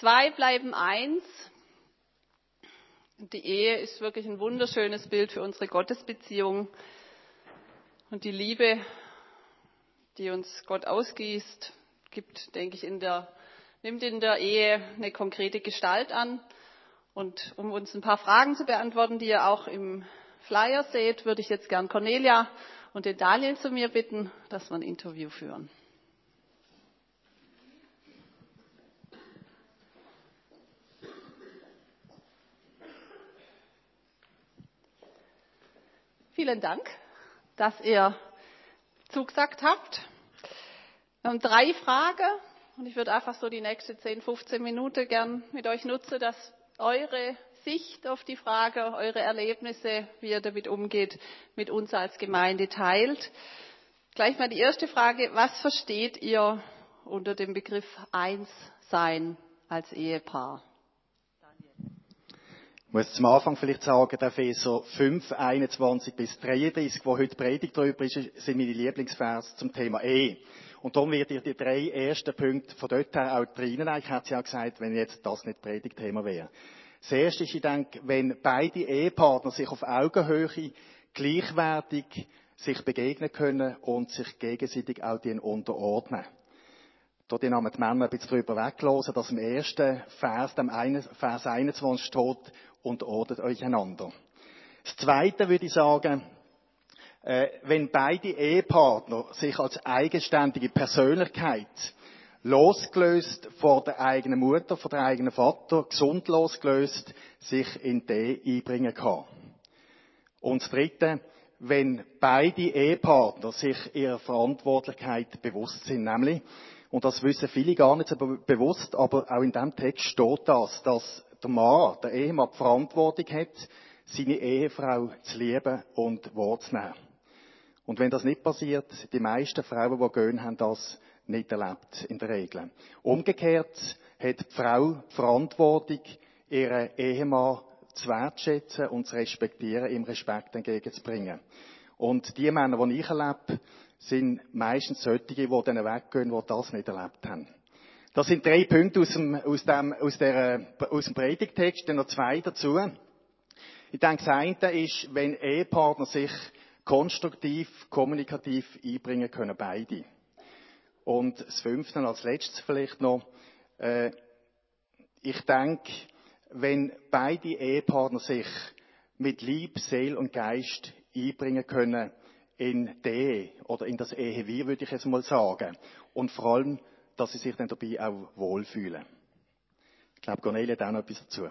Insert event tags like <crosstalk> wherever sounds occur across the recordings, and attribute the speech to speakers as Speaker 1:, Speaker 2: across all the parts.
Speaker 1: Zwei bleiben eins. Die Ehe ist wirklich ein wunderschönes Bild für unsere Gottesbeziehung. Und die Liebe, die uns Gott ausgießt, gibt, denke ich, in der, nimmt in der Ehe eine konkrete Gestalt an. Und um uns ein paar Fragen zu beantworten, die ihr auch im Flyer seht, würde ich jetzt gern Cornelia und den Daniel zu mir bitten, dass wir ein Interview führen. Vielen Dank, dass ihr zugesagt habt. Wir haben drei Fragen und ich würde einfach so die nächsten 10, 15 Minuten gern mit euch nutzen, dass eure Sicht auf die Frage, eure Erlebnisse, wie ihr damit umgeht, mit uns als Gemeinde teilt. Gleich mal die erste Frage. Was versteht ihr unter dem Begriff Einssein als Ehepaar?
Speaker 2: Ich muss zum Anfang vielleicht sagen, der Epheser 5, 21 bis 33, wo heute Predigt darüber ist, sind meine Lieblingsvers zum Thema Ehe. Und darum wird ihr die drei ersten Punkte von dort her auch drinnen. Ich hätte ja gesagt, wenn jetzt das nicht Predigtthema wäre. Das erste ist, ich denke, wenn beide Ehepartner sich auf Augenhöhe gleichwertig sich begegnen können und sich gegenseitig auch den unterordnen. Dort haben die Männer ein bisschen drüber weglassen, dass im ersten Vers, dem Vers 21 steht, unterordnet euch einander. Das Zweite würde ich sagen, äh, wenn beide Ehepartner sich als eigenständige Persönlichkeit losgelöst von der eigenen Mutter, von der eigenen Vater, gesund losgelöst, sich in die Ehe einbringen kann. Und das Dritte, wenn beide Ehepartner sich ihrer Verantwortlichkeit bewusst sind, nämlich, und das wissen viele gar nicht so bewusst, aber auch in dem Text steht das, dass der Mann, der Ehemann, die Verantwortung hat, seine Ehefrau zu lieben und wahrzunehmen. Und wenn das nicht passiert, die meisten Frauen, die gehen, haben das nicht erlebt, in der Regel. Umgekehrt hat die Frau die Verantwortung, ihren Ehemann zu wertschätzen und zu respektieren, ihm Respekt entgegenzubringen. Und die Männer, die ich erlebe, sind meistens solche, die dann weggehen, die das nicht erlebt haben. Das sind drei Punkte aus dem, aus dem, aus der, aus dem Predigtext, dann noch zwei dazu. Ich denke, das eine ist, wenn Ehepartner sich konstruktiv, kommunikativ einbringen können, beide. Und das fünfte als letztes vielleicht noch, äh, ich denke, wenn beide Ehepartner sich mit Lieb, Seel und Geist einbringen können in die Ehe oder in das Ehewir, würde ich jetzt mal sagen. Und vor allem dass sie sich dann dabei auch wohlfühlen. Ich glaube, Cornelia hat auch noch etwas dazu.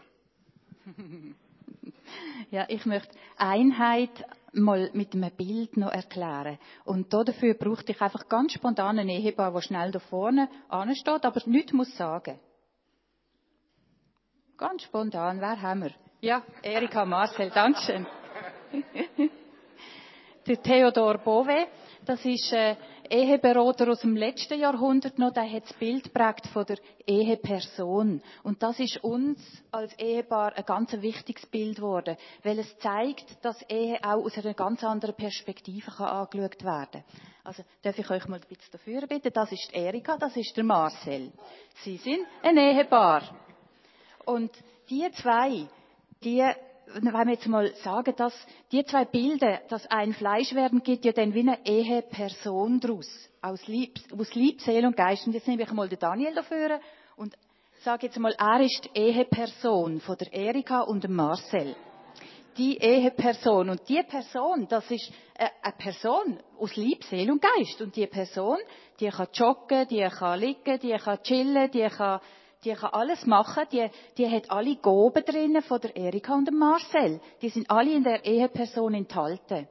Speaker 2: <laughs>
Speaker 3: Ja, ich möchte Einheit mal mit einem Bild noch erklären. Und dafür brauchte ich einfach ganz spontan einen Ehepaar, der schnell da vorne ansteht, aber nichts muss sagen. Ganz spontan, wer haben wir? Ja, Erika Marcel, Dankeschön. <laughs> Der Theodor Bove, das ist äh, Eheberater aus dem letzten Jahrhundert noch, der hat das Bild geprägt von der Eheperson. Und das ist uns als Ehepaar ein ganz wichtiges Bild geworden, weil es zeigt, dass Ehe auch aus einer ganz anderen Perspektive kann angeschaut werden Also, darf ich euch mal ein bisschen dafür bitten? Das ist Erika, das ist der Marcel. Sie sind ein Ehepaar. Und die zwei, die wenn wir jetzt mal sagen, dass die zwei Bilder, dass ein Fleisch werden, geht ja dann wie eine Eheperson draus. Aus Lieb, aus Lieb, Seele und Geist. Und jetzt nehme ich mal den Daniel dafür und sage jetzt mal, er ist die Eheperson von der Erika und dem Marcel. Die Eheperson. Und die Person, das ist eine Person aus Lieb, Seele und Geist. Und die Person, die kann joggen, die kann liegen, die kann chillen, die kann die kann alles machen, die, die hat alle Goben drinnen von der Erika und dem Marcel. Die sind alle in der Eheperson enthalten.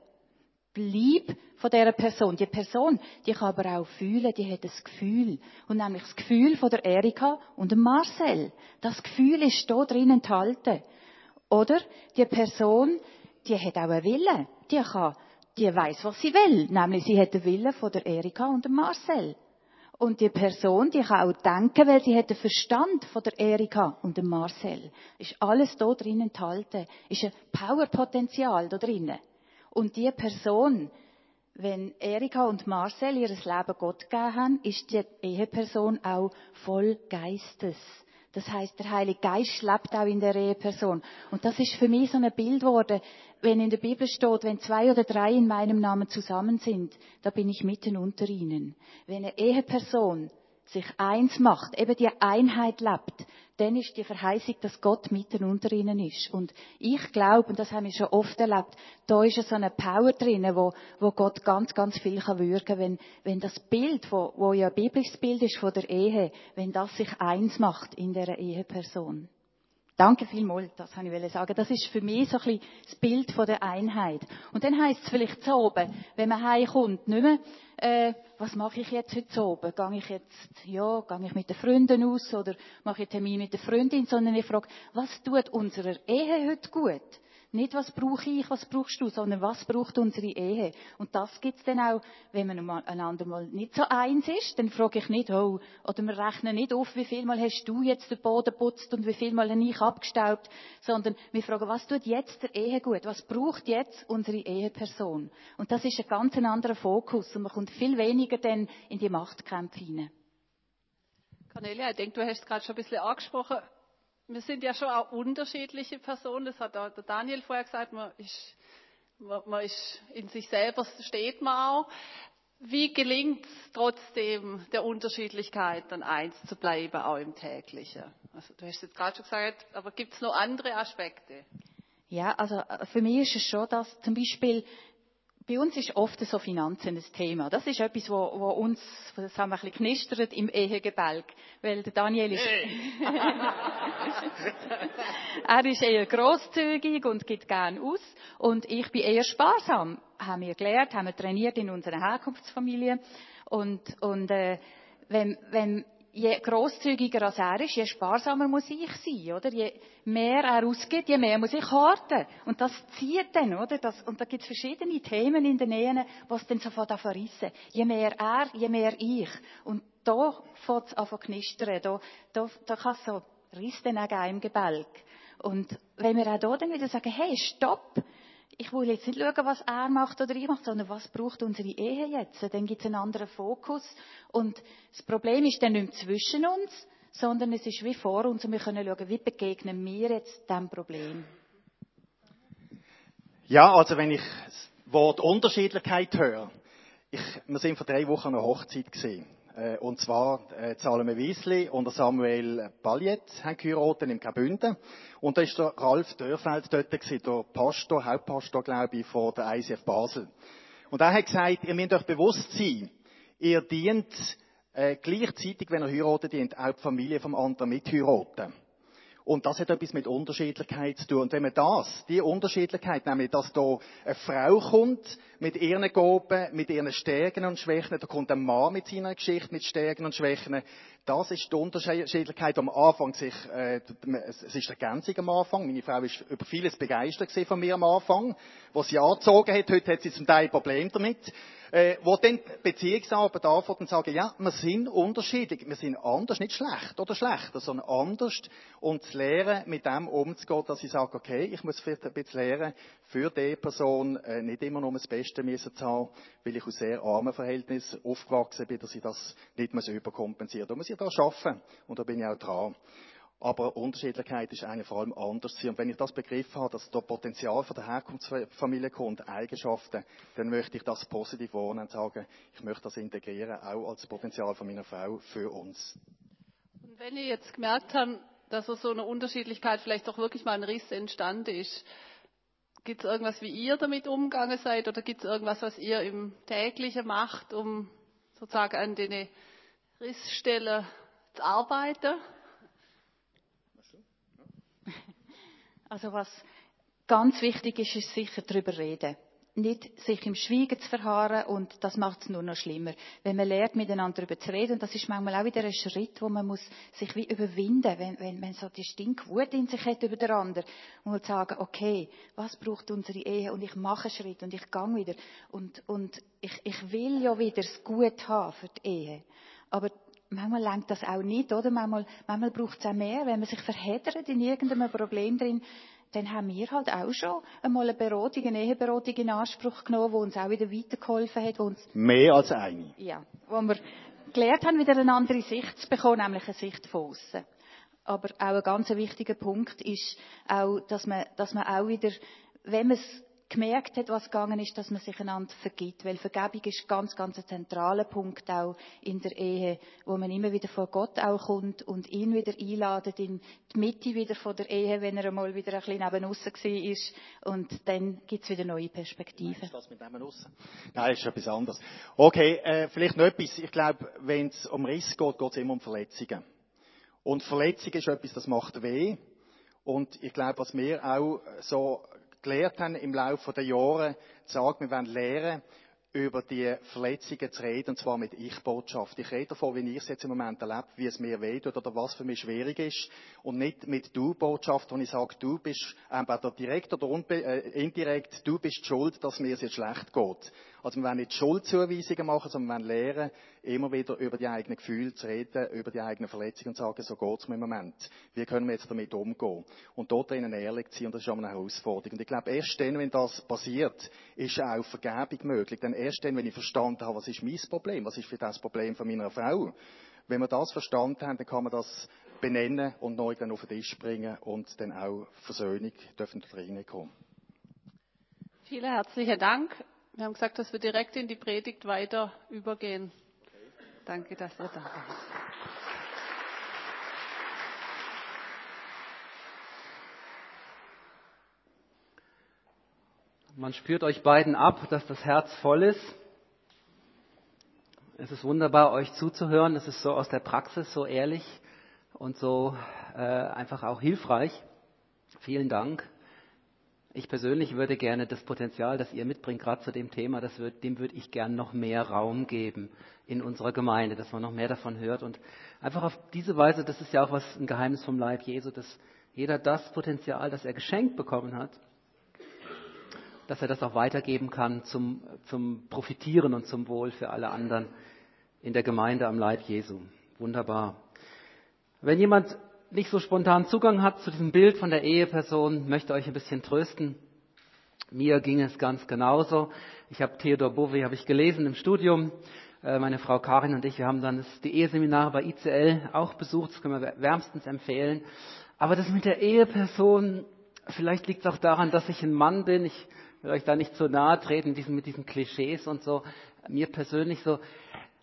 Speaker 3: Bleib von dieser Person. Die Person, die kann aber auch fühlen, die hat das Gefühl. Und nämlich das Gefühl von der Erika und dem Marcel. Das Gefühl ist da drin enthalten. Oder die Person, die hat auch einen Willen. Die kann, die weiß, was sie will. Nämlich sie hat den Willen von der Erika und dem Marcel. Und die Person, die kann auch denken, weil sie hat den Verstand von der Erika und dem Marcel. Ist alles da drin enthalten. Ist ein Powerpotenzial da drinnen. Und die Person, wenn Erika und Marcel ihr Leben Gott gegeben haben, ist die Eheperson auch voll Geistes. Das heißt, der Heilige Geist lebt auch in der Eheperson. Und das ist für mich so ein Bild geworden, wenn in der Bibel steht, wenn zwei oder drei in meinem Namen zusammen sind, da bin ich mitten unter ihnen. Wenn eine Eheperson sich eins macht, eben die Einheit lebt, dann ist die Verheißung, dass Gott mitten unter ihnen ist. Und ich glaube, und das haben wir schon oft erlebt, da ist so eine Power drin, wo, wo Gott ganz, ganz viel kann wirken, wenn, wenn das Bild, wo, wo ja ein biblisches Bild ist von der Ehe, wenn das sich eins macht in der Eheperson. Danke vielmals, das kann ich sagen. Das ist für mich so ein bisschen das Bild von der Einheit. Und dann heisst es vielleicht so oben, wenn man heimkommt, nicht mehr, äh, was mache ich jetzt heute oben? Gehe ich jetzt, ja, gehe ich mit den Freunden aus oder mache ich einen Termin mit der Freundin, sondern ich frage, was tut unserer Ehe heute gut? Nicht, was brauche ich, was brauchst du, sondern was braucht unsere Ehe. Und das gibt's dann auch, wenn man einander mal nicht so eins ist, dann frage ich nicht, oh, oder wir rechnen nicht auf, wie viel Mal hast du jetzt den Boden putzt und wie viel Mal habe ich abgestaubt, sondern wir fragen, was tut jetzt der Ehe gut? Was braucht jetzt unsere Eheperson? Und das ist ein ganz anderer Fokus und man kommt viel weniger dann in die Machtkämpfe hinein.
Speaker 1: Cornelia, ich denke, du hast es gerade schon ein bisschen angesprochen wir sind ja schon auch unterschiedliche Personen. Das hat auch der Daniel vorher gesagt. Man ist, man ist in sich selber steht man auch. Wie gelingt es trotzdem der Unterschiedlichkeit dann eins zu bleiben, auch im täglichen? Also du hast jetzt gerade schon gesagt, aber gibt es noch andere Aspekte?
Speaker 3: Ja, also äh, für mich ist es schon, dass zum Beispiel bei uns ist oft so Finanzen ein Thema. Das ist etwas, wo, wo uns, das haben wir ein bisschen knistert im Ehegebälk. Weil der Daniel ist, <laughs> er ist eher grosszügig und gibt gern aus. Und ich bin eher sparsam. Haben wir gelernt, haben wir trainiert in unserer Herkunftsfamilie. Und, und, äh, wenn, wenn je grosszügiger als er ist, je sparsamer muss ich sein, oder? Je mehr er ausgibt, je mehr muss ich horten. Und das zieht dann, oder? Das, und da gibt es verschiedene Themen in den Ehen, was dann sofort verrissen. Je mehr er, je mehr ich. Und da fängt es an zu knistern. Da, da, da kann es so Riss dann auch im Gebälk. Und wenn wir auch da dann wieder sagen, hey, stopp! Ich will jetzt nicht schauen, was er macht oder ich mache, sondern was braucht unsere Ehe jetzt? Dann gibt es einen anderen Fokus. Und das Problem ist dann nicht zwischen uns, sondern es ist wie vor uns und wir können schauen, wie begegnen wir jetzt diesem Problem.
Speaker 2: Ja, also wenn ich das Wort Unterschiedlichkeit höre, ich, wir sind vor drei Wochen an einer Hochzeit gesehen. Äh, und zwar äh, Salome Wiesli und Samuel Baljet haben geheiratet im Kabünden. Und da ist der Ralf Dörfeld dort gewesen, der Pastor, Hauptpastor, glaube ich, von der ICF Basel. Und er hat gesagt, ihr müsst euch bewusst sein, ihr dient äh, gleichzeitig, wenn ihr heiratet, dient auch die Familie vom anderen mitheiraten. Und das hat etwas mit Unterschiedlichkeit zu tun. Und wenn man das, die Unterschiedlichkeit, nämlich, dass da eine Frau kommt mit ihren Gaben, mit ihren Stärken und Schwächen, da kommt ein Mann mit seiner Geschichte, mit Stärken und Schwächen, das ist die Unterschiedlichkeit am Anfang. Sich, äh, es ist Ergänzung am Anfang. Meine Frau ist über vieles begeistert von mir am Anfang. Was sie angezogen hat, heute hat sie zum Teil ein Problem damit. Äh, wo dann Beziehungsarbeit anfängt und sagen, ja, wir sind unterschiedlich. Wir sind anders, nicht schlecht oder schlechter, sondern anders. Und zu lernen, mit dem umzugehen, dass ich sage, okay, ich muss vielleicht ein bisschen lernen, für die Person äh, nicht immer nur das Beste müssen zu haben, weil ich aus sehr armen Verhältnissen aufgewachsen bin, dass ich das nicht mehr überkompensieren muss. Da muss ich da arbeiten. Und da bin ich auch dran. Aber Unterschiedlichkeit ist eigentlich vor allem anders Und wenn ich das begriffen habe, dass da Potenzial von der Herkunftsfamilie kommt, Eigenschaften, dann möchte ich das positiv wohnen und sagen, ich möchte das integrieren, auch als Potenzial von meiner Frau für uns.
Speaker 1: Und wenn ihr jetzt gemerkt habt, dass so eine Unterschiedlichkeit vielleicht doch wirklich mal ein Riss entstanden ist, gibt es irgendwas, wie ihr damit umgegangen seid oder gibt es irgendwas, was ihr im täglichen macht, um sozusagen an den Rissstellen zu arbeiten?
Speaker 3: Also was ganz wichtig ist, ist sicher darüber reden. Nicht sich im Schweigen zu verharren und das macht es nur noch schlimmer. Wenn man lernt, miteinander darüber zu reden, und das ist manchmal auch wieder ein Schritt, wo man muss sich wie überwinden, wenn, wenn man so die Stinkwut in sich hat über den anderen, und muss sagen, okay, was braucht unsere Ehe? Und ich mache einen Schritt und ich gehe wieder. Und, und ich, ich will ja wieder das Gut haben für die Ehe. Aber manchmal lenkt das auch nicht, oder? Manchmal, manchmal braucht es auch mehr. Wenn man sich verheddert in irgendeinem Problem drin, dann haben wir halt auch schon einmal eine Beratung, eine Eheberatung in Anspruch genommen, die uns auch wieder weitergeholfen hat. Wo uns,
Speaker 2: mehr als eine.
Speaker 3: Ja, wo wir gelernt haben, wieder eine andere Sicht zu bekommen, nämlich eine Sicht von außen. aber auch ein ganz wichtiger Punkt ist auch, dass man, dass man auch wieder, wenn man es gemerkt hat, was gegangen ist, dass man sich einander vergibt. Weil Vergebung ist ganz, ganz ein zentraler Punkt auch in der Ehe, wo man immer wieder vor Gott auch kommt und ihn wieder einladet in die Mitte wieder von der Ehe, wenn er einmal wieder ein bisschen neben aussen ist. Und dann gibt es wieder neue Perspektiven.
Speaker 2: Ist das mit neben aussen? Nein, ist etwas anderes. Okay, äh, vielleicht noch etwas. Ich glaube, wenn es um Riss geht, geht es immer um Verletzungen. Und Verletzung ist etwas, das macht weh. Und ich glaube, was wir auch so gelernt haben im Laufe der Jahre, sagen, wir wollen lernen, über die Verletzungen zu reden, und zwar mit Ich-Botschaft. Ich rede davon, wie ich es jetzt im Moment erlebe, wie es mir wehtut oder was für mich schwierig ist, und nicht mit Du-Botschaft, wo ich sage, du bist entweder direkt oder äh, indirekt, du bist schuld, dass mir es jetzt schlecht geht. Also wir wollen nicht Schuldzuweisungen machen, sondern wir wollen lernen, immer wieder über die eigenen Gefühle zu reden, über die eigenen Verletzungen und zu sagen, so geht es mir im Moment. Wie können wir jetzt damit umgehen? Und dort drinnen ehrlich zu sein, und das ist auch eine Herausforderung. Und ich glaube, erst dann, wenn das passiert, ist auch Vergebung möglich. Denn erst dann, wenn ich verstanden habe, was ist mein Problem, was ist für das Problem von meiner Frau, wenn wir das verstanden haben, dann kann man das benennen und neu dann auf den Tisch bringen und dann auch Versöhnung dürfen reinkommen.
Speaker 1: Vielen herzlichen Dank. Wir haben gesagt, dass wir direkt in die Predigt weiter übergehen. Danke, dass ihr da seid.
Speaker 4: Man spürt euch beiden ab, dass das Herz voll ist. Es ist wunderbar, euch zuzuhören. Es ist so aus der Praxis, so ehrlich und so äh, einfach auch hilfreich. Vielen Dank. Ich persönlich würde gerne das Potenzial, das ihr mitbringt, gerade zu dem Thema, wird, dem würde ich gerne noch mehr Raum geben in unserer Gemeinde, dass man noch mehr davon hört. Und einfach auf diese Weise, das ist ja auch was ein Geheimnis vom Leib Jesu, dass jeder das Potenzial, das er geschenkt bekommen hat, dass er das auch weitergeben kann zum, zum Profitieren und zum Wohl für alle anderen in der Gemeinde am Leib Jesu. Wunderbar. Wenn jemand nicht so spontan Zugang hat zu diesem Bild von der Eheperson, möchte euch ein bisschen trösten. Mir ging es ganz genauso. Ich habe Theodor Bove habe ich gelesen im Studium. Äh, meine Frau Karin und ich, wir haben dann die Eheseminare bei ICL auch besucht. Das können wir wärmstens empfehlen. Aber das mit der Eheperson, vielleicht liegt es auch daran, dass ich ein Mann bin. Ich will euch da nicht so nahe treten mit diesen, mit diesen Klischees und so. Mir persönlich so.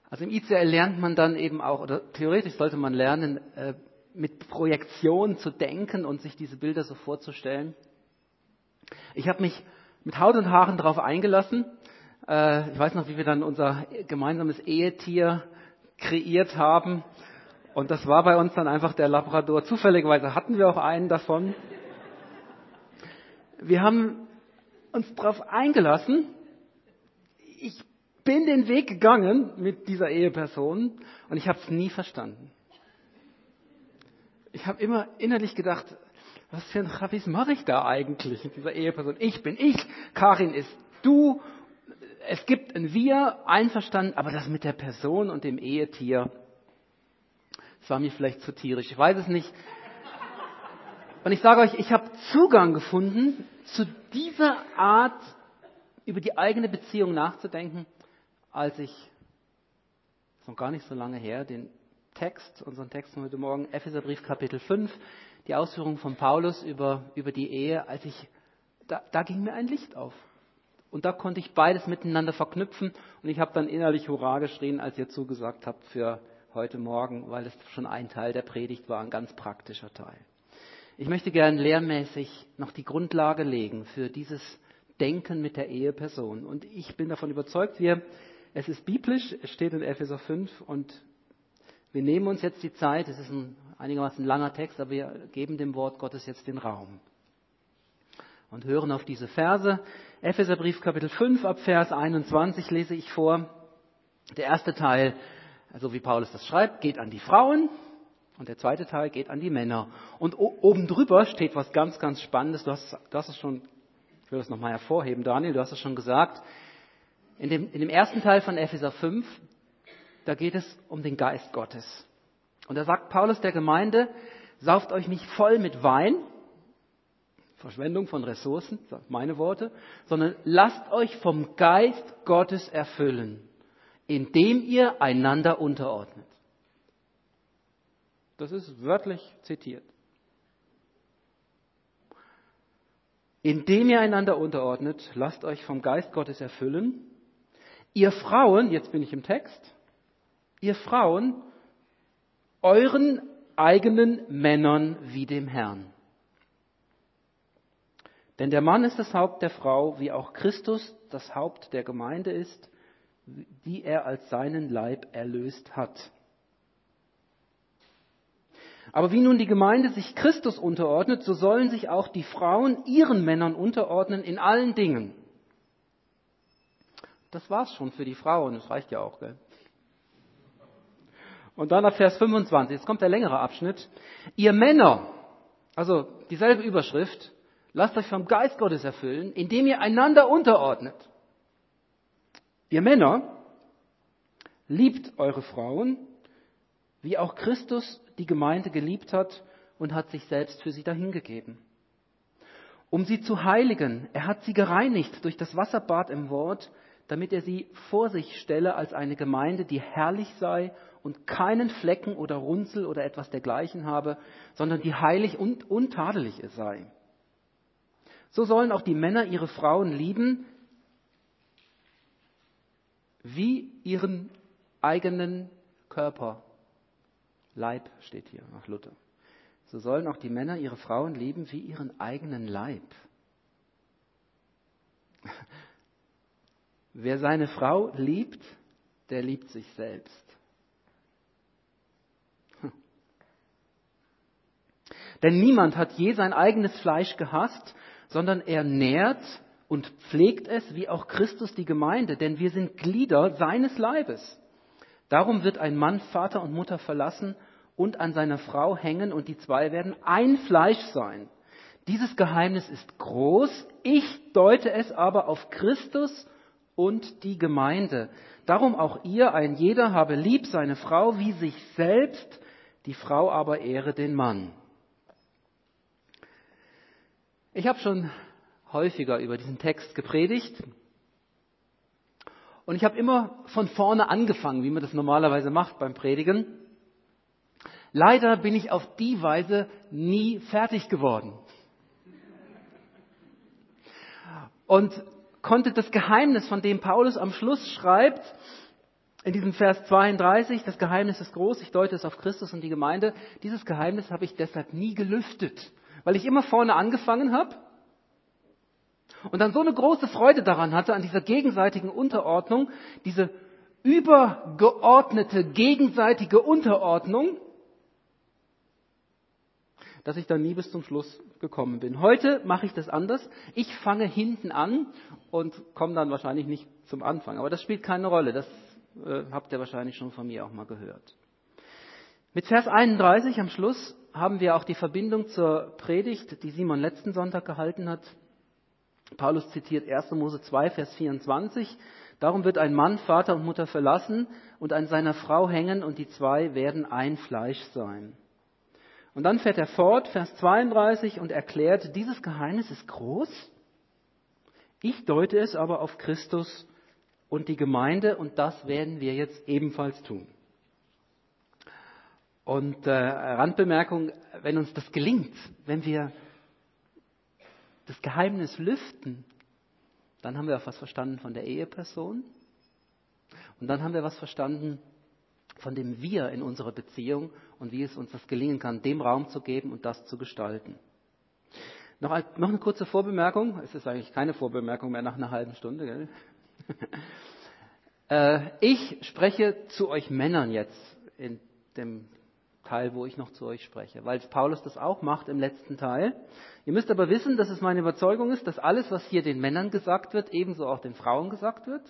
Speaker 4: Also im ICL lernt man dann eben auch, oder theoretisch sollte man lernen, äh, mit Projektion zu denken und sich diese Bilder so vorzustellen. Ich habe mich mit Haut und Haaren darauf eingelassen. Äh, ich weiß noch, wie wir dann unser gemeinsames Ehetier kreiert haben. Und das war bei uns dann einfach der Labrador. Zufälligerweise hatten wir auch einen davon. Wir haben uns darauf eingelassen. Ich bin den Weg gegangen mit dieser Eheperson und ich habe es nie verstanden ich habe immer innerlich gedacht, was für ein Chavis mache ich da eigentlich mit dieser Eheperson? Ich bin ich, Karin ist du, es gibt ein Wir, einverstanden, aber das mit der Person und dem Ehetier, das war mir vielleicht zu tierisch, ich weiß es nicht. Und ich sage euch, ich habe Zugang gefunden zu dieser Art, über die eigene Beziehung nachzudenken, als ich, das ist noch gar nicht so lange her, den Text, unseren Text von heute Morgen, Epheserbrief Kapitel 5, die Ausführungen von Paulus über, über die Ehe, als ich, da, da ging mir ein Licht auf. Und da konnte ich beides miteinander verknüpfen und ich habe dann innerlich Hurra geschrien, als ihr zugesagt habt für heute Morgen, weil es schon ein Teil der Predigt war, ein ganz praktischer Teil. Ich möchte gern lehrmäßig noch die Grundlage legen für dieses Denken mit der Eheperson. Und ich bin davon überzeugt, wir, es ist biblisch, es steht in Epheser 5 und wir nehmen uns jetzt die Zeit, es ist ein einigermaßen langer Text, aber wir geben dem Wort Gottes jetzt den Raum. Und hören auf diese Verse. Epheserbrief Kapitel 5 ab Vers 21 lese ich vor. Der erste Teil, also wie Paulus das schreibt, geht an die Frauen und der zweite Teil geht an die Männer. Und oben drüber steht was ganz, ganz Spannendes. Du hast, hast es schon, ich will das nochmal hervorheben, Daniel, du hast es schon gesagt. In dem, in dem ersten Teil von Epheser 5 da geht es um den Geist Gottes. Und da sagt Paulus der Gemeinde, sauft euch nicht voll mit Wein, Verschwendung von Ressourcen, meine Worte, sondern lasst euch vom Geist Gottes erfüllen, indem ihr einander unterordnet. Das ist wörtlich zitiert. Indem ihr einander unterordnet, lasst euch vom Geist Gottes erfüllen. Ihr Frauen, jetzt bin ich im Text, ihr Frauen, euren eigenen Männern wie dem Herrn. Denn der Mann ist das Haupt der Frau, wie auch Christus das Haupt der Gemeinde ist, die er als seinen Leib erlöst hat. Aber wie nun die Gemeinde sich Christus unterordnet, so sollen sich auch die Frauen ihren Männern unterordnen in allen Dingen. Das war's schon für die Frauen, das reicht ja auch, gell? Und dann ab Vers 25, jetzt kommt der längere Abschnitt. Ihr Männer, also dieselbe Überschrift, lasst euch vom Geist Gottes erfüllen, indem ihr einander unterordnet. Ihr Männer, liebt eure Frauen, wie auch Christus die Gemeinde geliebt hat und hat sich selbst für sie dahingegeben. Um sie zu heiligen, er hat sie gereinigt durch das Wasserbad im Wort, damit er sie vor sich stelle als eine Gemeinde, die herrlich sei und keinen Flecken oder Runzel oder etwas dergleichen habe, sondern die heilig und untadelig sei. So sollen auch die Männer ihre Frauen lieben, wie ihren eigenen Körper. Leib steht hier nach Luther. So sollen auch die Männer ihre Frauen lieben wie ihren eigenen Leib. Wer seine Frau liebt, der liebt sich selbst. Denn niemand hat je sein eigenes Fleisch gehasst, sondern er nährt und pflegt es, wie auch Christus die Gemeinde, denn wir sind Glieder seines Leibes. Darum wird ein Mann Vater und Mutter verlassen und an seiner Frau hängen und die zwei werden ein Fleisch sein. Dieses Geheimnis ist groß, ich deute es aber auf Christus und die Gemeinde. Darum auch ihr, ein jeder habe lieb seine Frau wie sich selbst, die Frau aber ehre den Mann. Ich habe schon häufiger über diesen Text gepredigt und ich habe immer von vorne angefangen, wie man das normalerweise macht beim Predigen. Leider bin ich auf die Weise nie fertig geworden. Und konnte das Geheimnis, von dem Paulus am Schluss schreibt, in diesem Vers 32, das Geheimnis ist groß, ich deute es auf Christus und die Gemeinde, dieses Geheimnis habe ich deshalb nie gelüftet, weil ich immer vorne angefangen habe und dann so eine große Freude daran hatte, an dieser gegenseitigen Unterordnung, diese übergeordnete gegenseitige Unterordnung, dass ich dann nie bis zum Schluss gekommen bin. Heute mache ich das anders. Ich fange hinten an und komme dann wahrscheinlich nicht zum Anfang. Aber das spielt keine Rolle. Das äh, habt ihr wahrscheinlich schon von mir auch mal gehört. Mit Vers 31 am Schluss haben wir auch die Verbindung zur Predigt, die Simon letzten Sonntag gehalten hat. Paulus zitiert 1. Mose 2, Vers 24. Darum wird ein Mann Vater und Mutter verlassen und an seiner Frau hängen und die zwei werden ein Fleisch sein. Und dann fährt er fort, Vers 32, und erklärt, dieses Geheimnis ist groß. Ich deute es aber auf Christus und die Gemeinde und das werden wir jetzt ebenfalls tun. Und äh, Randbemerkung, wenn uns das gelingt, wenn wir das Geheimnis lüften, dann haben wir auch was verstanden von der Eheperson. Und dann haben wir was verstanden von dem Wir in unserer Beziehung und wie es uns das gelingen kann, dem Raum zu geben und das zu gestalten. Noch, noch eine kurze Vorbemerkung. Es ist eigentlich keine Vorbemerkung mehr nach einer halben Stunde. Gell? <laughs> Äh, ich spreche zu euch Männern jetzt in dem Teil, wo ich noch zu euch spreche, weil Paulus das auch macht im letzten Teil. Ihr müsst aber wissen, dass es meine Überzeugung ist, dass alles, was hier den Männern gesagt wird, ebenso auch den Frauen gesagt wird.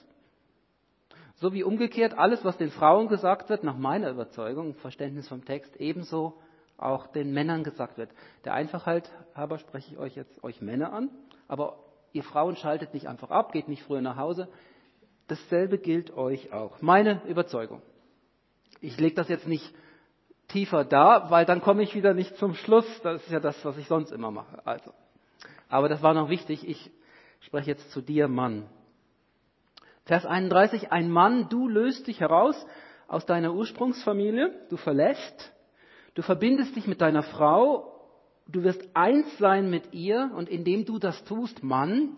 Speaker 4: So wie umgekehrt alles, was den Frauen gesagt wird, nach meiner Überzeugung, Verständnis vom Text, ebenso auch den Männern gesagt wird. Der Einfachheit halber spreche ich euch jetzt euch Männer an, aber ihr Frauen schaltet nicht einfach ab, geht nicht früher nach Hause. Dasselbe gilt euch auch. Meine Überzeugung. Ich lege das jetzt nicht tiefer da, weil dann komme ich wieder nicht zum Schluss. Das ist ja das, was ich sonst immer mache. Also. Aber das war noch wichtig. Ich spreche jetzt zu dir, Mann. Vers 31, ein Mann, du löst dich heraus aus deiner Ursprungsfamilie, du verlässt, Du verbindest dich mit deiner Frau, du wirst eins sein mit ihr und indem du das tust, Mann,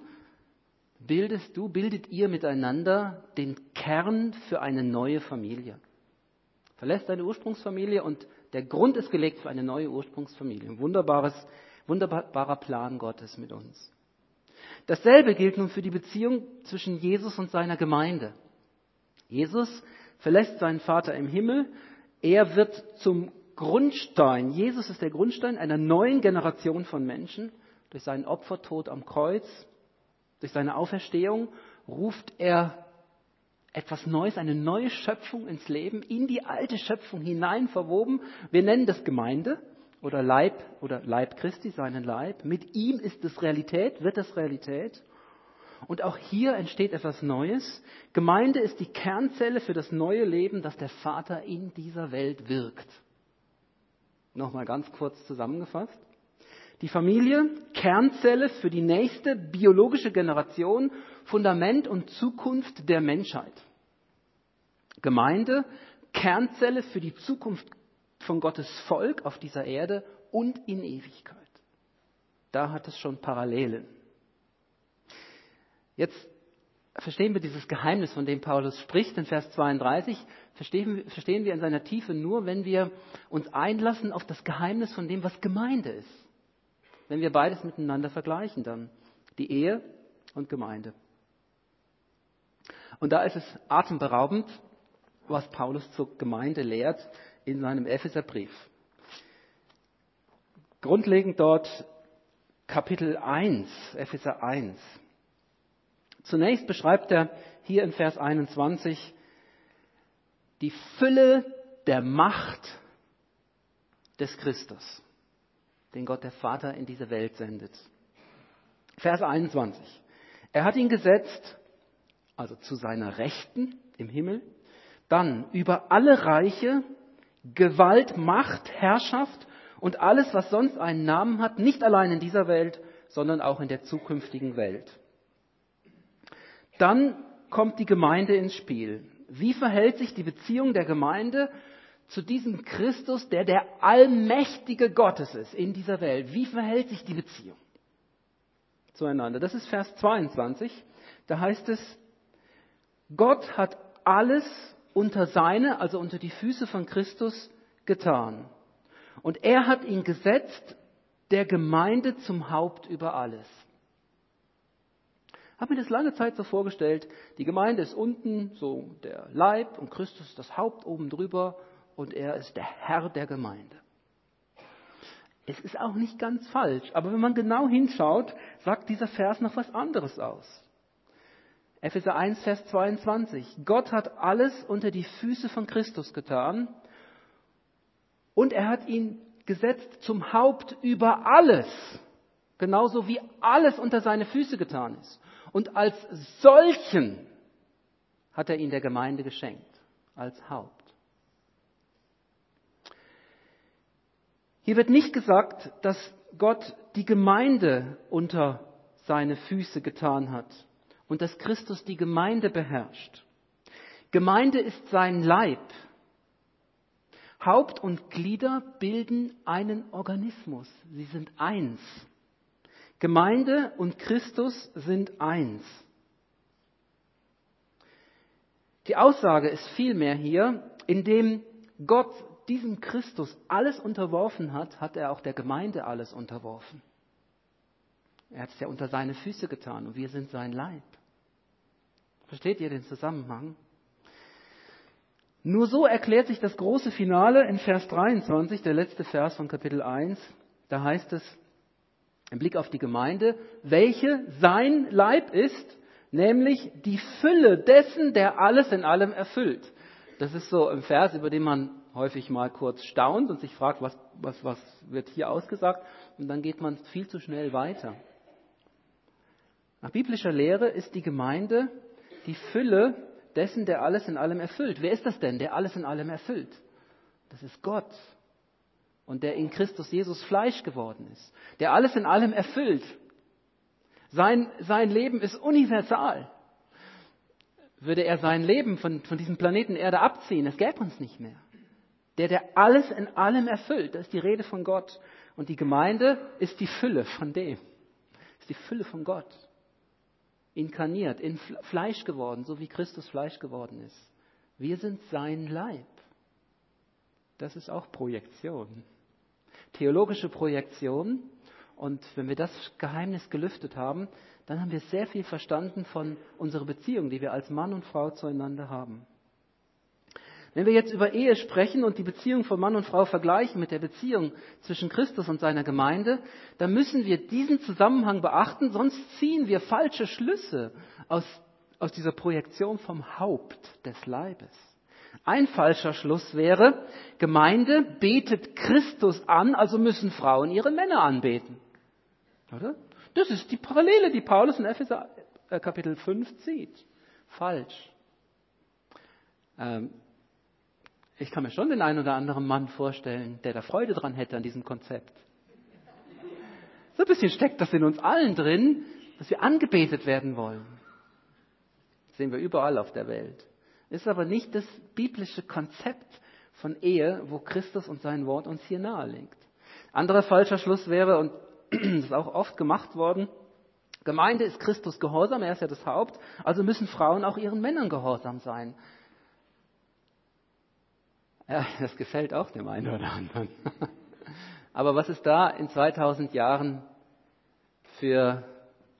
Speaker 4: bildest du, bildet ihr miteinander den Kern für eine neue Familie. Verlässt deine Ursprungsfamilie und der Grund ist gelegt für eine neue Ursprungsfamilie. Ein wunderbares, wunderbarer Plan Gottes mit uns. Dasselbe gilt nun für die Beziehung zwischen Jesus und seiner Gemeinde. Jesus verlässt seinen Vater im Himmel. Er wird zum Grundstein. Jesus ist der Grundstein einer neuen Generation von Menschen. Durch seinen Opfertod am Kreuz, durch seine Auferstehung ruft er etwas Neues, eine neue Schöpfung ins Leben, in die alte Schöpfung hinein verwoben. Wir nennen das Gemeinde oder Leib oder Leib Christi, seinen Leib. Mit ihm ist es Realität, wird es Realität. Und auch hier entsteht etwas Neues. Gemeinde ist die Kernzelle für das neue Leben, das der Vater in dieser Welt wirkt. Nochmal ganz kurz zusammengefasst. Die Familie, Kernzelle für die nächste biologische Generation, Fundament und Zukunft der Menschheit. Gemeinde, Kernzelle für die Zukunft von Gottes Volk auf dieser Erde und in Ewigkeit. Da hat es schon Parallelen. Jetzt verstehen wir dieses Geheimnis, von dem Paulus spricht in Vers 32, verstehen, verstehen wir in seiner Tiefe nur, wenn wir uns einlassen auf das Geheimnis von dem, was Gemeinde ist. Wenn wir beides miteinander vergleichen, dann die Ehe und Gemeinde. Und da ist es atemberaubend, was Paulus zur Gemeinde lehrt in seinem Epheserbrief. Grundlegend dort Kapitel 1, Epheser 1. Zunächst beschreibt er hier in Vers 21 die Fülle der Macht des Christus, den Gott der Vater in diese Welt sendet. Vers 21. Er hat ihn gesetzt, also zu seiner Rechten im Himmel, dann über alle Reiche, Gewalt, Macht, Herrschaft und alles, was sonst einen Namen hat, nicht allein in dieser Welt, sondern auch in der zukünftigen Welt. Dann kommt die Gemeinde ins Spiel. Wie verhält sich die Beziehung der Gemeinde zu diesem Christus, der der allmächtige Gottes ist in dieser Welt? Wie verhält sich die Beziehung zueinander? Das ist Vers 22. Da heißt es, Gott hat alles unter seine, also unter die Füße von Christus getan. Und er hat ihn gesetzt, der Gemeinde zum Haupt über alles habe mir das lange Zeit so vorgestellt, die Gemeinde ist unten so der Leib und Christus das Haupt oben drüber und er ist der Herr der Gemeinde. Es ist auch nicht ganz falsch, aber wenn man genau hinschaut, sagt dieser Vers noch was anderes aus. Epheser 1, Vers 22. Gott hat alles unter die Füße von Christus getan und er hat ihn gesetzt zum Haupt über alles, genauso wie alles unter seine Füße getan ist. Und als solchen hat er ihn der Gemeinde geschenkt, als Haupt. Hier wird nicht gesagt, dass Gott die Gemeinde unter seine Füße getan hat und dass Christus die Gemeinde beherrscht. Gemeinde ist sein Leib. Haupt und Glieder bilden einen Organismus. Sie sind eins. Gemeinde und Christus sind eins. Die Aussage ist vielmehr hier, indem Gott diesem Christus alles unterworfen hat, hat er auch der Gemeinde alles unterworfen. Er hat es ja unter seine Füße getan und wir sind sein Leib. Versteht ihr den Zusammenhang? Nur so erklärt sich das große Finale in Vers 23, der letzte Vers von Kapitel 1. Da heißt es, im Blick auf die Gemeinde, welche sein Leib ist, nämlich die Fülle dessen, der alles in allem erfüllt. Das ist so ein Vers, über den man häufig mal kurz staunt und sich fragt, was, was, was wird hier ausgesagt, und dann geht man viel zu schnell weiter. Nach biblischer Lehre ist die Gemeinde die Fülle dessen, der alles in allem erfüllt. Wer ist das denn, der alles in allem erfüllt? Das ist Gott und der in Christus Jesus Fleisch geworden ist, der alles in allem erfüllt. Sein, sein Leben ist universal. Würde er sein Leben von, von diesem Planeten Erde abziehen, es gäbe uns nicht mehr. Der, der alles in allem erfüllt. Das ist die Rede von Gott. Und die Gemeinde ist die Fülle von dem. Ist die Fülle von Gott. Inkarniert, in Fleisch geworden, so wie Christus Fleisch geworden ist. Wir sind sein Leib. Das ist auch Projektion. Theologische Projektion. Und wenn wir das Geheimnis gelüftet haben, dann haben wir sehr viel verstanden von unserer Beziehung, die wir als Mann und Frau zueinander haben. Wenn wir jetzt über Ehe sprechen und die Beziehung von Mann und Frau vergleichen mit der Beziehung zwischen Christus und seiner Gemeinde, dann müssen wir diesen Zusammenhang beachten, sonst ziehen wir falsche Schlüsse aus, aus dieser Projektion vom Haupt des Leibes. Ein falscher Schluss wäre, Gemeinde betet Christus an, also müssen Frauen ihre Männer anbeten. Oder? Das ist die Parallele, die Paulus in Epheser äh, Kapitel 5 zieht. Falsch. Ähm, ich kann mir schon den einen oder anderen Mann vorstellen, der da Freude dran hätte an diesem Konzept. So ein bisschen steckt das in uns allen drin, dass wir angebetet werden wollen. Das sehen wir überall auf der Welt. Ist aber nicht das biblische Konzept von Ehe, wo Christus und sein Wort uns hier nahelegt. Anderer falscher Schluss wäre, und <clears throat> das ist auch oft gemacht worden, Gemeinde ist Christus gehorsam, er ist ja das Haupt, also müssen Frauen auch ihren Männern gehorsam sein. Ja, das gefällt auch dem einen oder anderen. <laughs> Aber was ist da in 2000 Jahren für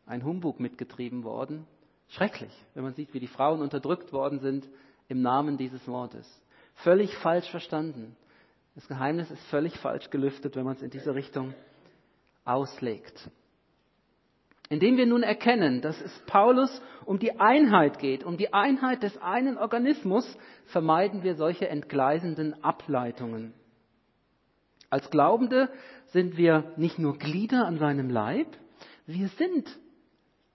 Speaker 4: ein Humbug mitgetrieben worden? Schrecklich, wenn man sieht, wie die Frauen unterdrückt worden sind im Namen dieses Wortes. Völlig falsch verstanden. Das Geheimnis ist völlig falsch gelüftet, wenn man es in diese Richtung auslegt. Indem wir nun erkennen, dass es Paulus um die Einheit geht, um die Einheit des einen Organismus, vermeiden wir solche entgleisenden Ableitungen. Als Glaubende sind wir nicht nur Glieder an seinem Leib, wir sind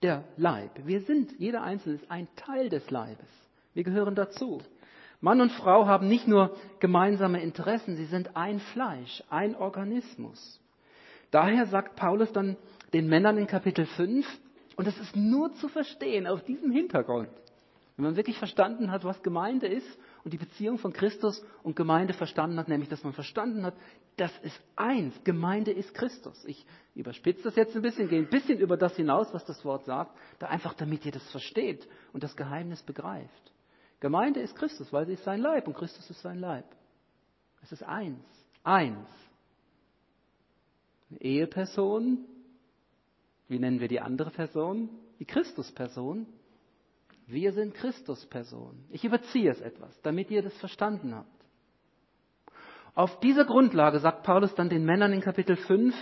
Speaker 4: der Leib. Wir sind, jeder Einzelne ist ein Teil des Leibes. Wir gehören dazu. Mann und Frau haben nicht nur gemeinsame Interessen, sie sind ein Fleisch, ein Organismus. Daher sagt Paulus dann den Männern in Kapitel 5, und das ist nur zu verstehen auf diesem Hintergrund. Wenn man wirklich verstanden hat, was Gemeinde ist und die Beziehung von Christus und Gemeinde verstanden hat, nämlich dass man verstanden hat, das ist eins, Gemeinde ist Christus. Ich überspitze das jetzt ein bisschen, gehe ein bisschen über das hinaus, was das Wort sagt, da einfach damit ihr das versteht und das Geheimnis begreift. Gemeinde ist Christus, weil sie ist sein Leib und Christus ist sein Leib. Es ist eins, eins. Eine Eheperson wie nennen wir die andere Person? Die Christusperson. Wir sind Christuspersonen. Ich überziehe es etwas, damit ihr das verstanden habt. Auf dieser Grundlage sagt Paulus dann den Männern in Kapitel 5,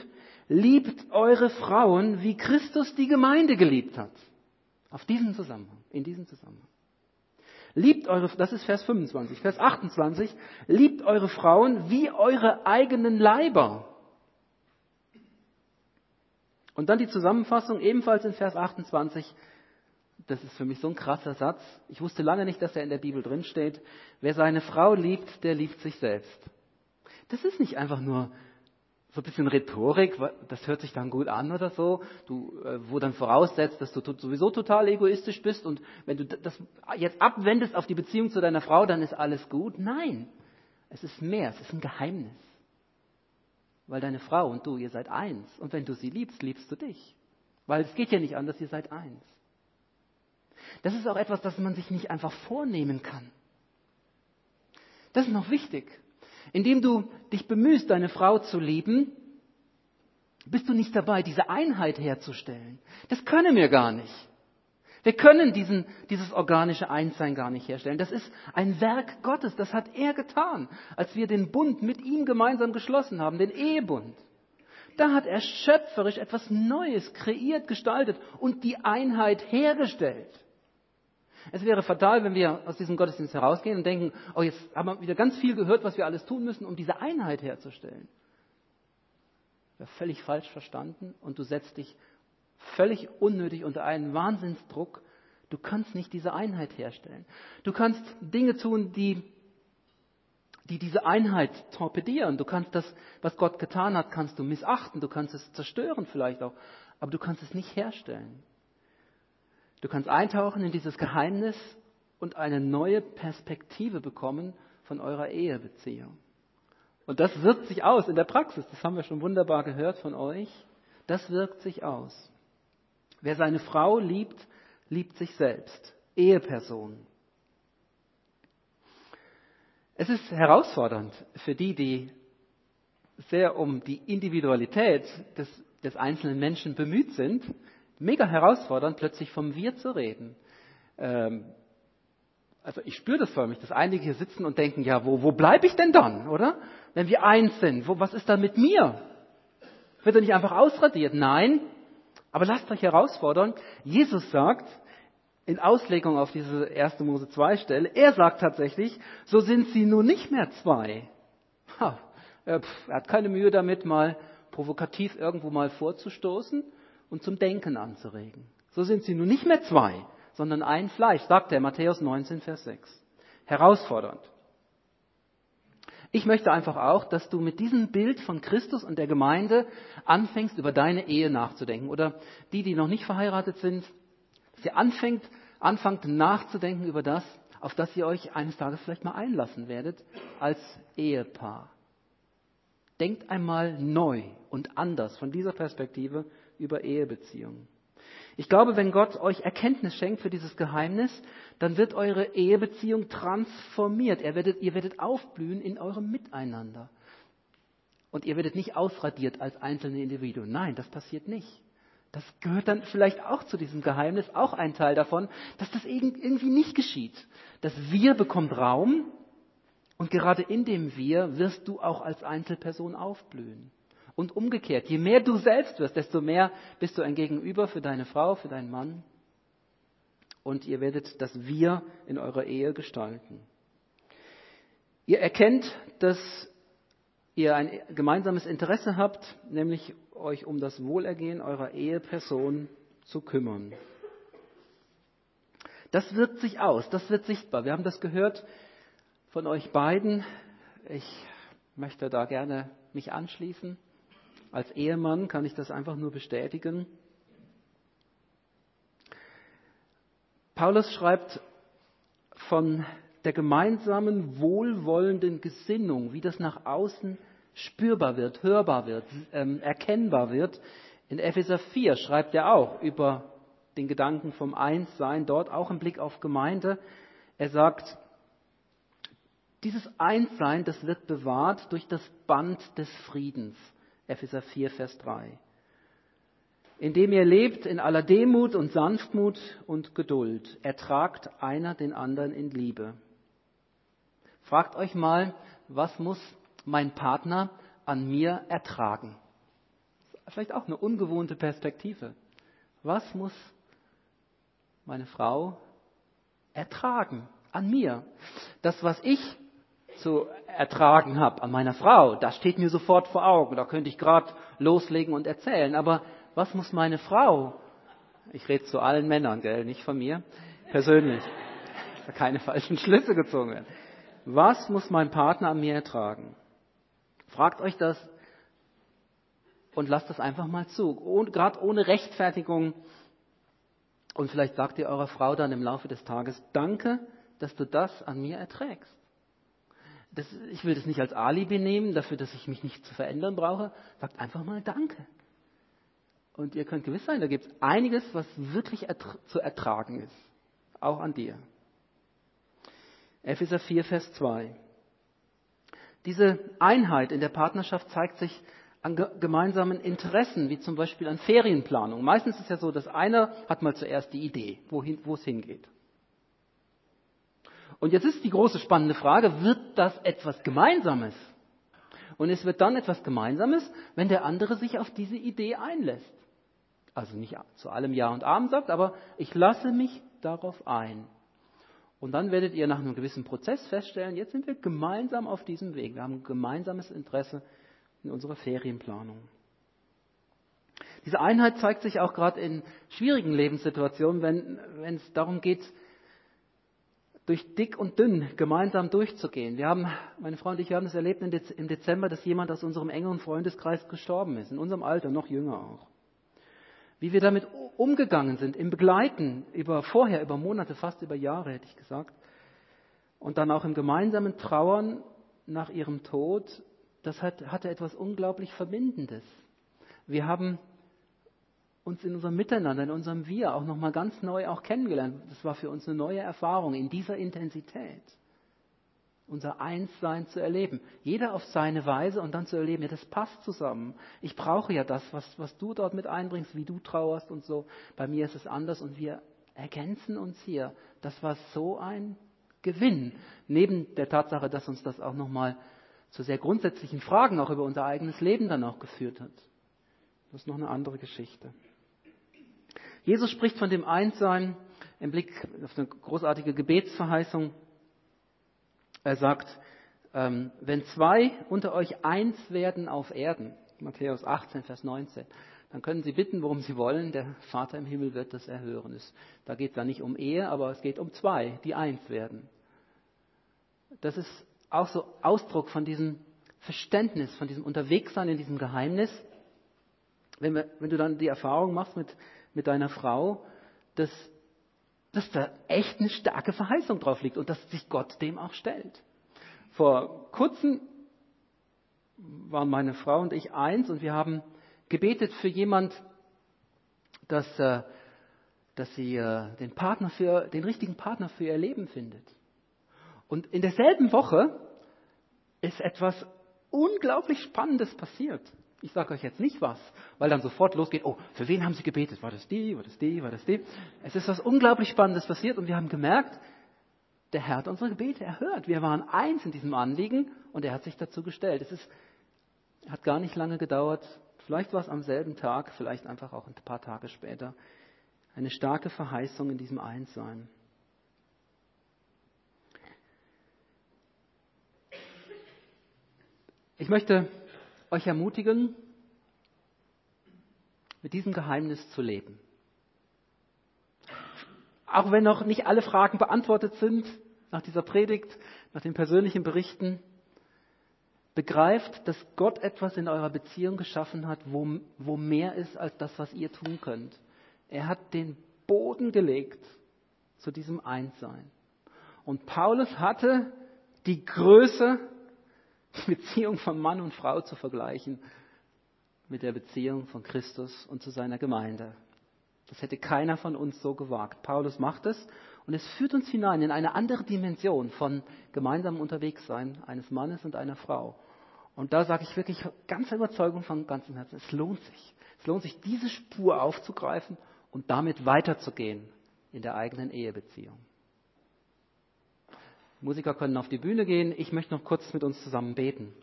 Speaker 4: liebt eure Frauen, wie Christus die Gemeinde geliebt hat. Auf diesen Zusammenhang, in diesem Zusammenhang. Liebt eure, das ist Vers 25, Vers 28, liebt eure Frauen wie eure eigenen Leiber. Und dann die Zusammenfassung ebenfalls in Vers 28. Das ist für mich so ein krasser Satz. Ich wusste lange nicht, dass er in der Bibel drin steht. Wer seine Frau liebt, der liebt sich selbst. Das ist nicht einfach nur so ein bisschen Rhetorik, das hört sich dann gut an oder so, du, äh, wo dann voraussetzt, dass du sowieso total egoistisch bist und wenn du das jetzt abwendest auf die Beziehung zu deiner Frau, dann ist alles gut. Nein, es ist mehr, es ist ein Geheimnis. Weil deine Frau und du, ihr seid eins. Und wenn du sie liebst, liebst du dich. Weil es geht ja nicht anders, ihr seid eins. Das ist auch etwas, das man sich nicht einfach vornehmen kann. Das ist noch wichtig. Indem du dich bemühst, deine Frau zu lieben, bist du nicht dabei, diese Einheit herzustellen. Das können wir gar nicht. Wir können diesen, dieses organische Einssein gar nicht herstellen. Das ist ein Werk Gottes. Das hat er getan, als wir den Bund mit ihm gemeinsam geschlossen haben, den Ehebund. Da hat er schöpferisch etwas Neues kreiert, gestaltet und die Einheit hergestellt. Es wäre fatal, wenn wir aus diesem Gottesdienst herausgehen und denken, oh, jetzt haben wir wieder ganz viel gehört, was wir alles tun müssen, um diese Einheit herzustellen. Wäre völlig falsch verstanden und du setzt dich völlig unnötig unter einen Wahnsinnsdruck. Du kannst nicht diese Einheit herstellen. Du kannst Dinge tun, die, die diese Einheit torpedieren. Du kannst das, was Gott getan hat, kannst du missachten. Du kannst es zerstören vielleicht auch. Aber du kannst es nicht herstellen. Du kannst eintauchen in dieses Geheimnis und eine neue Perspektive bekommen von eurer Ehebeziehung. Und das wirkt sich aus in der Praxis. Das haben wir schon wunderbar gehört von euch. Das wirkt sich aus. Wer seine Frau liebt, liebt sich selbst. Eheperson. Es ist herausfordernd für die, die sehr um die Individualität des, des einzelnen Menschen bemüht sind, mega herausfordernd, plötzlich vom Wir zu reden. Ähm, also ich spüre das förmlich, dass einige hier sitzen und denken, ja, wo, wo bleibe ich denn dann, oder? Wenn wir eins sind, wo, was ist dann mit mir? Wird er nicht einfach ausradiert? Nein. Aber lasst euch herausfordern. Jesus sagt, in Auslegung auf diese 1. Mose 2 Stelle, er sagt tatsächlich, so sind sie nun nicht mehr zwei. Ha, er, er hat keine Mühe damit, mal provokativ irgendwo mal vorzustoßen und zum Denken anzuregen. So sind sie nun nicht mehr zwei, sondern ein Fleisch, sagt er Matthäus 19, Vers 6. Herausfordernd. Ich möchte einfach auch, dass du mit diesem Bild von Christus und der Gemeinde anfängst, über deine Ehe nachzudenken. Oder die, die noch nicht verheiratet sind, dass ihr anfängt, anfangt nachzudenken über das, auf das ihr euch eines Tages vielleicht mal einlassen werdet als Ehepaar. Denkt einmal neu und anders von dieser Perspektive über Ehebeziehungen. Ich glaube, wenn Gott euch Erkenntnis schenkt für dieses Geheimnis, dann wird eure Ehebeziehung transformiert. Ihr werdet, ihr werdet aufblühen in eurem Miteinander. Und ihr werdet nicht ausradiert als einzelne Individuen. Nein, das passiert nicht. Das gehört dann vielleicht auch zu diesem Geheimnis, auch ein Teil davon, dass das irgendwie nicht geschieht. Das Wir bekommt Raum und gerade in dem Wir wirst du auch als Einzelperson aufblühen. Und umgekehrt, je mehr du selbst wirst, desto mehr bist du ein Gegenüber für deine Frau, für deinen Mann. Und ihr werdet das Wir in eurer Ehe gestalten. Ihr erkennt, dass ihr ein gemeinsames Interesse habt, nämlich euch um das Wohlergehen eurer Eheperson zu kümmern. Das wirkt sich aus, das wird sichtbar. Wir haben das gehört von euch beiden. Ich möchte da gerne mich anschließen. Als Ehemann kann ich das einfach nur bestätigen. Paulus schreibt von der gemeinsamen wohlwollenden Gesinnung, wie das nach außen spürbar wird, hörbar wird, ähm, erkennbar wird. In Epheser 4 schreibt er auch über den Gedanken vom Einssein, dort auch im Blick auf Gemeinde. Er sagt, dieses Einssein, das wird bewahrt durch das Band des Friedens. Epheser 4, Vers 3. Indem ihr lebt in aller Demut und Sanftmut und Geduld, ertragt einer den anderen in Liebe. Fragt euch mal, was muss mein Partner an mir ertragen? Vielleicht auch eine ungewohnte Perspektive. Was muss meine Frau ertragen an mir? Das, was ich zu ertragen habe an meiner Frau, das steht mir sofort vor Augen. Da könnte ich gerade loslegen und erzählen. Aber was muss meine Frau? Ich rede zu allen Männern, gell, nicht von mir persönlich. Da keine falschen Schlüsse gezogen werden. Was muss mein Partner an mir ertragen? Fragt euch das und lasst das einfach mal zu. Gerade ohne Rechtfertigung. Und vielleicht sagt ihr eurer Frau dann im Laufe des Tages, danke, dass du das an mir erträgst das, ich will das nicht als Alibi nehmen, dafür, dass ich mich nicht zu verändern brauche. Sagt einfach mal Danke. Und ihr könnt gewiss sein, da gibt es einiges, was wirklich ertra zu ertragen ist. Auch an dir. Epheser 4, Vers 2. Diese Einheit in der Partnerschaft zeigt sich an gemeinsamen Interessen, wie zum Beispiel an Ferienplanung. Meistens ist es ja so, dass einer hat mal zuerst die Idee, wohin, wo es hingeht. Und jetzt ist die große spannende Frage, wird das etwas Gemeinsames? Und es wird dann etwas Gemeinsames, wenn der andere sich auf diese Idee einlässt. Also nicht zu allem Ja und Amen sagt, aber ich lasse mich darauf ein. Und dann werdet ihr nach einem gewissen Prozess feststellen, jetzt sind wir gemeinsam auf diesem Weg. Wir haben ein gemeinsames Interesse in unserer Ferienplanung. Diese Einheit zeigt sich auch gerade in schwierigen Lebenssituationen, wenn, es darum geht, durch dick und dünn gemeinsam durchzugehen. Wir haben, meine Frau und ich, wir haben es erlebt im Dezember, dass jemand aus unserem engeren Freundeskreis gestorben ist, in unserem Alter, noch jünger auch. Wie wir damit umgegangen sind, im Begleiten, über, vorher über Monate, fast über Jahre, hätte ich gesagt. Und dann auch im gemeinsamen Trauern nach ihrem Tod, das hat, hatte etwas unglaublich Verbindendes. Wir haben uns in unserem Miteinander, in unserem Wir auch nochmal ganz neu auch kennengelernt. Das war für uns eine neue Erfahrung in dieser Intensität. Unser Einssein zu erleben. Jeder auf seine Weise und dann zu erleben, ja, das passt zusammen. Ich brauche ja das, was, was du dort mit einbringst, wie du trauerst und so. Bei mir ist es anders und wir ergänzen uns hier. Das war so ein Gewinn. Neben der Tatsache, dass uns das auch nochmal zu sehr grundsätzlichen Fragen auch über unser eigenes Leben dann auch geführt hat. Das ist noch eine andere Geschichte. Jesus spricht von dem Einssein im Blick auf eine großartige Gebetsverheißung. Er sagt, ähm, wenn zwei unter euch eins werden auf Erden, Matthäus 18, Vers 19, dann können sie bitten, worum sie wollen, der Vater im Himmel wird das erhören. Da geht es dann nicht um Ehe, aber es geht um zwei, die eins werden. Das ist auch so Ausdruck von diesem Verständnis, von diesem Unterwegssein in diesem Geheimnis. Wenn, wir, wenn du dann die Erfahrung machst mit, mit deiner Frau, dass, dass da echt eine starke Verheißung drauf liegt und dass sich Gott dem auch stellt. Vor kurzem waren meine Frau und ich eins und wir haben gebetet für jemand, dass, äh, dass sie äh, den, Partner für, den richtigen Partner für ihr Leben findet. Und in derselben Woche ist etwas unglaublich Spannendes passiert. Ich sage euch jetzt nicht was, weil dann sofort losgeht, oh, für wen haben sie gebetet? War das die, war das die, war das die? Es ist was unglaublich Spannendes passiert und wir haben gemerkt, der Herr hat unsere Gebete erhört. Wir waren eins in diesem Anliegen und er hat sich dazu gestellt. Es ist, hat gar nicht lange gedauert. Vielleicht war es am selben Tag, vielleicht einfach auch ein paar Tage später. Eine starke Verheißung in diesem Einssein. Ich möchte euch ermutigen, mit diesem Geheimnis zu leben. Auch wenn noch nicht alle Fragen beantwortet sind nach dieser Predigt, nach den persönlichen Berichten, begreift, dass Gott etwas in eurer Beziehung geschaffen hat, wo, wo mehr ist als das, was ihr tun könnt. Er hat den Boden gelegt zu diesem Einssein. Und Paulus hatte die Größe, <laughs> Beziehung von Mann und Frau zu vergleichen mit der Beziehung von Christus und zu seiner Gemeinde. Das hätte keiner von uns so gewagt. Paulus macht es und es führt uns hinein in eine andere Dimension von gemeinsamem Unterwegssein eines Mannes und einer Frau. Und da sage ich wirklich ganz Überzeugung von ganzem Herzen, es lohnt sich. Es lohnt sich, diese Spur aufzugreifen und damit weiterzugehen in der eigenen Ehebeziehung. Musiker können auf die Bühne gehen. Ich möchte noch kurz mit uns zusammen beten.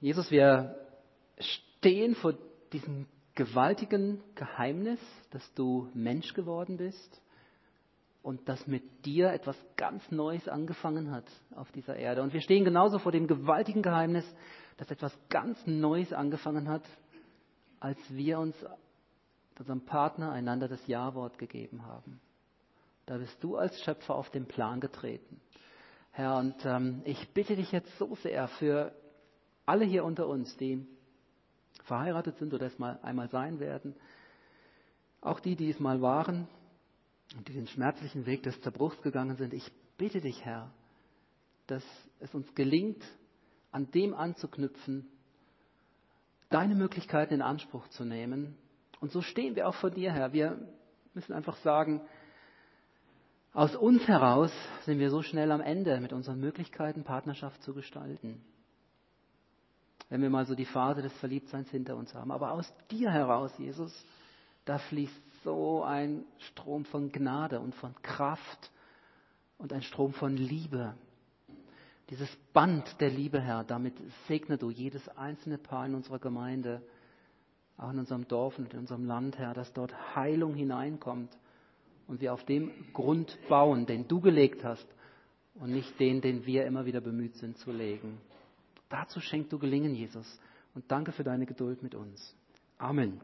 Speaker 4: Jesus, wir stehen vor diesem gewaltigen Geheimnis, dass du Mensch geworden bist und dass mit dir etwas ganz Neues angefangen hat auf dieser Erde. Und wir stehen genauso vor dem gewaltigen Geheimnis, dass etwas ganz Neues angefangen hat, als wir uns unserem Partner einander das Ja-Wort gegeben haben. Da bist du als Schöpfer auf den Plan getreten. Herr, und ähm, ich bitte dich jetzt so sehr für alle hier unter uns, die verheiratet sind oder es mal einmal sein werden, auch die, die es mal waren und die den schmerzlichen Weg des Zerbruchs gegangen sind, ich bitte dich, Herr, dass es uns gelingt, an dem anzuknüpfen, deine Möglichkeiten in Anspruch zu nehmen und so stehen wir auch vor dir, Herr. Wir müssen einfach sagen, aus uns heraus sind wir so schnell am Ende mit unseren Möglichkeiten, Partnerschaft zu gestalten. Wenn wir mal so die Phase des Verliebtseins hinter uns haben. Aber aus dir heraus, Jesus, da fließt so ein Strom von Gnade und von Kraft und ein Strom von Liebe. Dieses Band der Liebe, Herr, damit segne du jedes einzelne Paar in unserer Gemeinde auch in unserem Dorf und in unserem Land, Herr, dass dort Heilung hineinkommt und wir auf dem Grund bauen, den du gelegt hast und nicht den, den wir immer wieder bemüht sind zu legen. Dazu schenkt du Gelingen, Jesus. Und danke für deine Geduld mit uns. Amen.